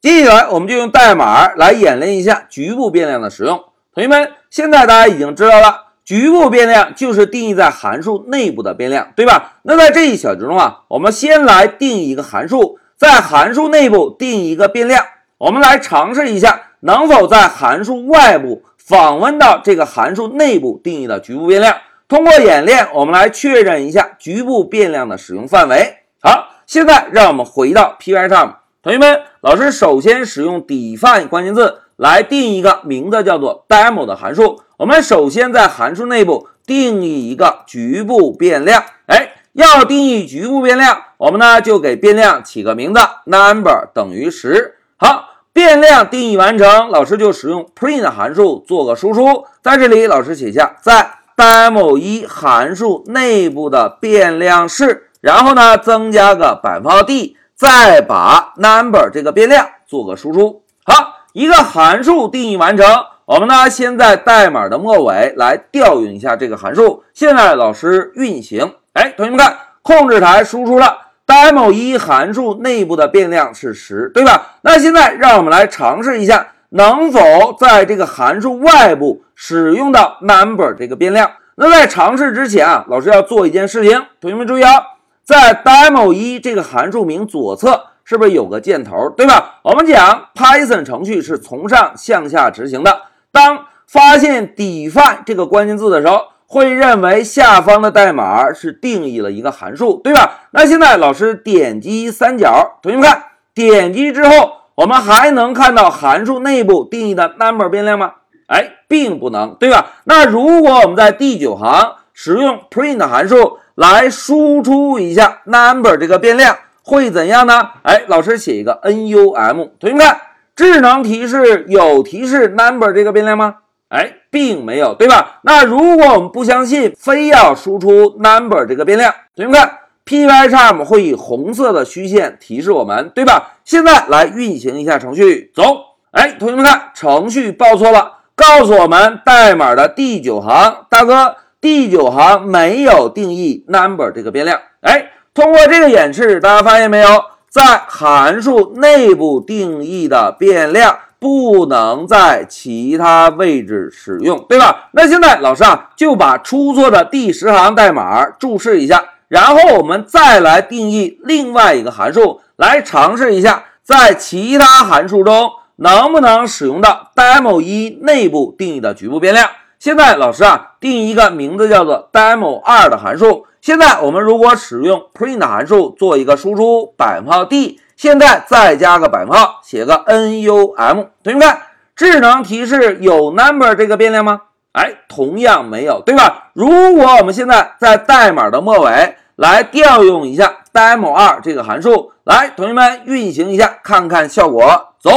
接下来，我们就用代码来演练一下局部变量的使用。同学们，现在大家已经知道了，局部变量就是定义在函数内部的变量，对吧？那在这一小节中啊，我们先来定一个函数，在函数内部定一个变量。我们来尝试一下，能否在函数外部访问到这个函数内部定义的局部变量。通过演练，我们来确认一下局部变量的使用范围。好，现在让我们回到 Pycharm。同学们，老师首先使用 define 关键字来定一个名字叫做 demo 的函数。我们首先在函数内部定义一个局部变量。哎，要定义局部变量，我们呢就给变量起个名字，number 等于十。好，变量定义完成，老师就使用 print 函数做个输出。在这里，老师写下在 demo 一函数内部的变量是，然后呢增加个百分号 d。再把 number 这个变量做个输出，好，一个函数定义完成。我们呢，先在代码的末尾来调用一下这个函数。现在老师运行，哎，同学们看，控制台输出了 demo 一函数内部的变量是十，对吧？那现在让我们来尝试一下，能否在这个函数外部使用到 number 这个变量。那在尝试之前啊，老师要做一件事情，同学们注意啊。在 demo 一这个函数名左侧是不是有个箭头，对吧？我们讲 Python 程序是从上向下执行的。当发现 define 这个关键字的时候，会认为下方的代码是定义了一个函数，对吧？那现在老师点击三角，同学们看，点击之后，我们还能看到函数内部定义的 number 变量吗？哎，并不能，对吧？那如果我们在第九行使用 print 函数。来输出一下 number 这个变量会怎样呢？哎，老师写一个 num，同学们看，智能提示有提示 number 这个变量吗？哎，并没有，对吧？那如果我们不相信，非要输出 number 这个变量，同学们看，Pycharm 会以红色的虚线提示我们，对吧？现在来运行一下程序，走。哎，同学们看，程序报错了，告诉我们代码的第九行，大哥。第九行没有定义 number 这个变量，哎，通过这个演示，大家发现没有，在函数内部定义的变量不能在其他位置使用，对吧？那现在老师啊就把出错的第十行代码注释一下，然后我们再来定义另外一个函数，来尝试一下，在其他函数中能不能使用到 demo 一内部定义的局部变量。现在老师啊，定一个名字叫做 demo 二的函数。现在我们如果使用 print 函数做一个输出百分号 d，现在再加个百分号，写个 num。同学们看，智能提示有 number 这个变量吗？哎，同样没有，对吧？如果我们现在在代码的末尾来调用一下 demo 二这个函数，来，同学们运行一下，看看效果。走，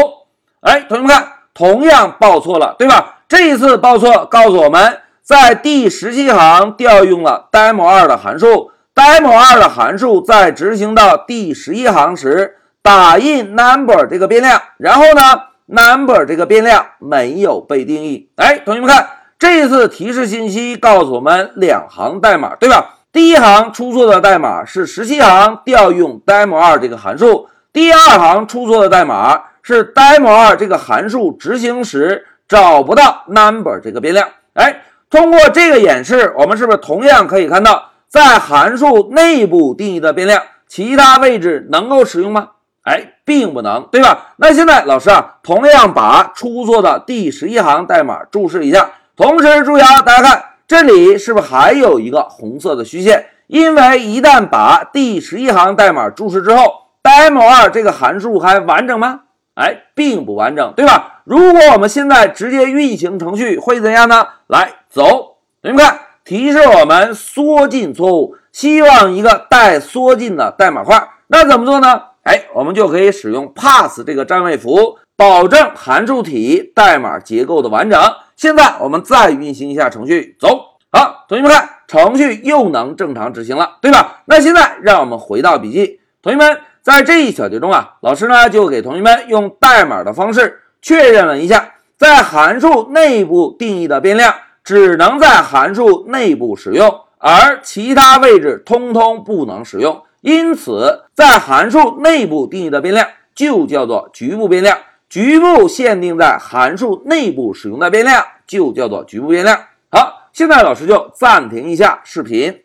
哎，同学们看，同样报错了，对吧？这一次报错，告诉我们在第十七行调用了 demo 二的函数。demo 二的函数在执行到第十一行时，打印 number 这个变量，然后呢，number 这个变量没有被定义。哎，同学们看，这一次提示信息告诉我们两行代码，对吧？第一行出错的代码是十七行调用 demo 二这个函数，第二行出错的代码是 demo 二这个函数执行时。找不到 number 这个变量，哎，通过这个演示，我们是不是同样可以看到，在函数内部定义的变量，其他位置能够使用吗？哎，并不能，对吧？那现在老师啊，同样把出错的第十一行代码注释一下，同时注意啊，大家看这里是不是还有一个红色的虚线？因为一旦把第十一行代码注释之后，demo 二这个函数还完整吗？哎，并不完整，对吧？如果我们现在直接运行程序会怎样呢？来，走，同学们看，提示我们缩进错误，希望一个带缩进的代码块。那怎么做呢？哎，我们就可以使用 pass 这个占位符，保证函数体代码结构的完整。现在我们再运行一下程序，走，好，同学们看，程序又能正常执行了，对吧？那现在让我们回到笔记，同学们。在这一小节中啊，老师呢就给同学们用代码的方式确认了一下，在函数内部定义的变量只能在函数内部使用，而其他位置通通不能使用。因此，在函数内部定义的变量就叫做局部变量。局部限定在函数内部使用的变量就叫做局部变量。好，现在老师就暂停一下视频。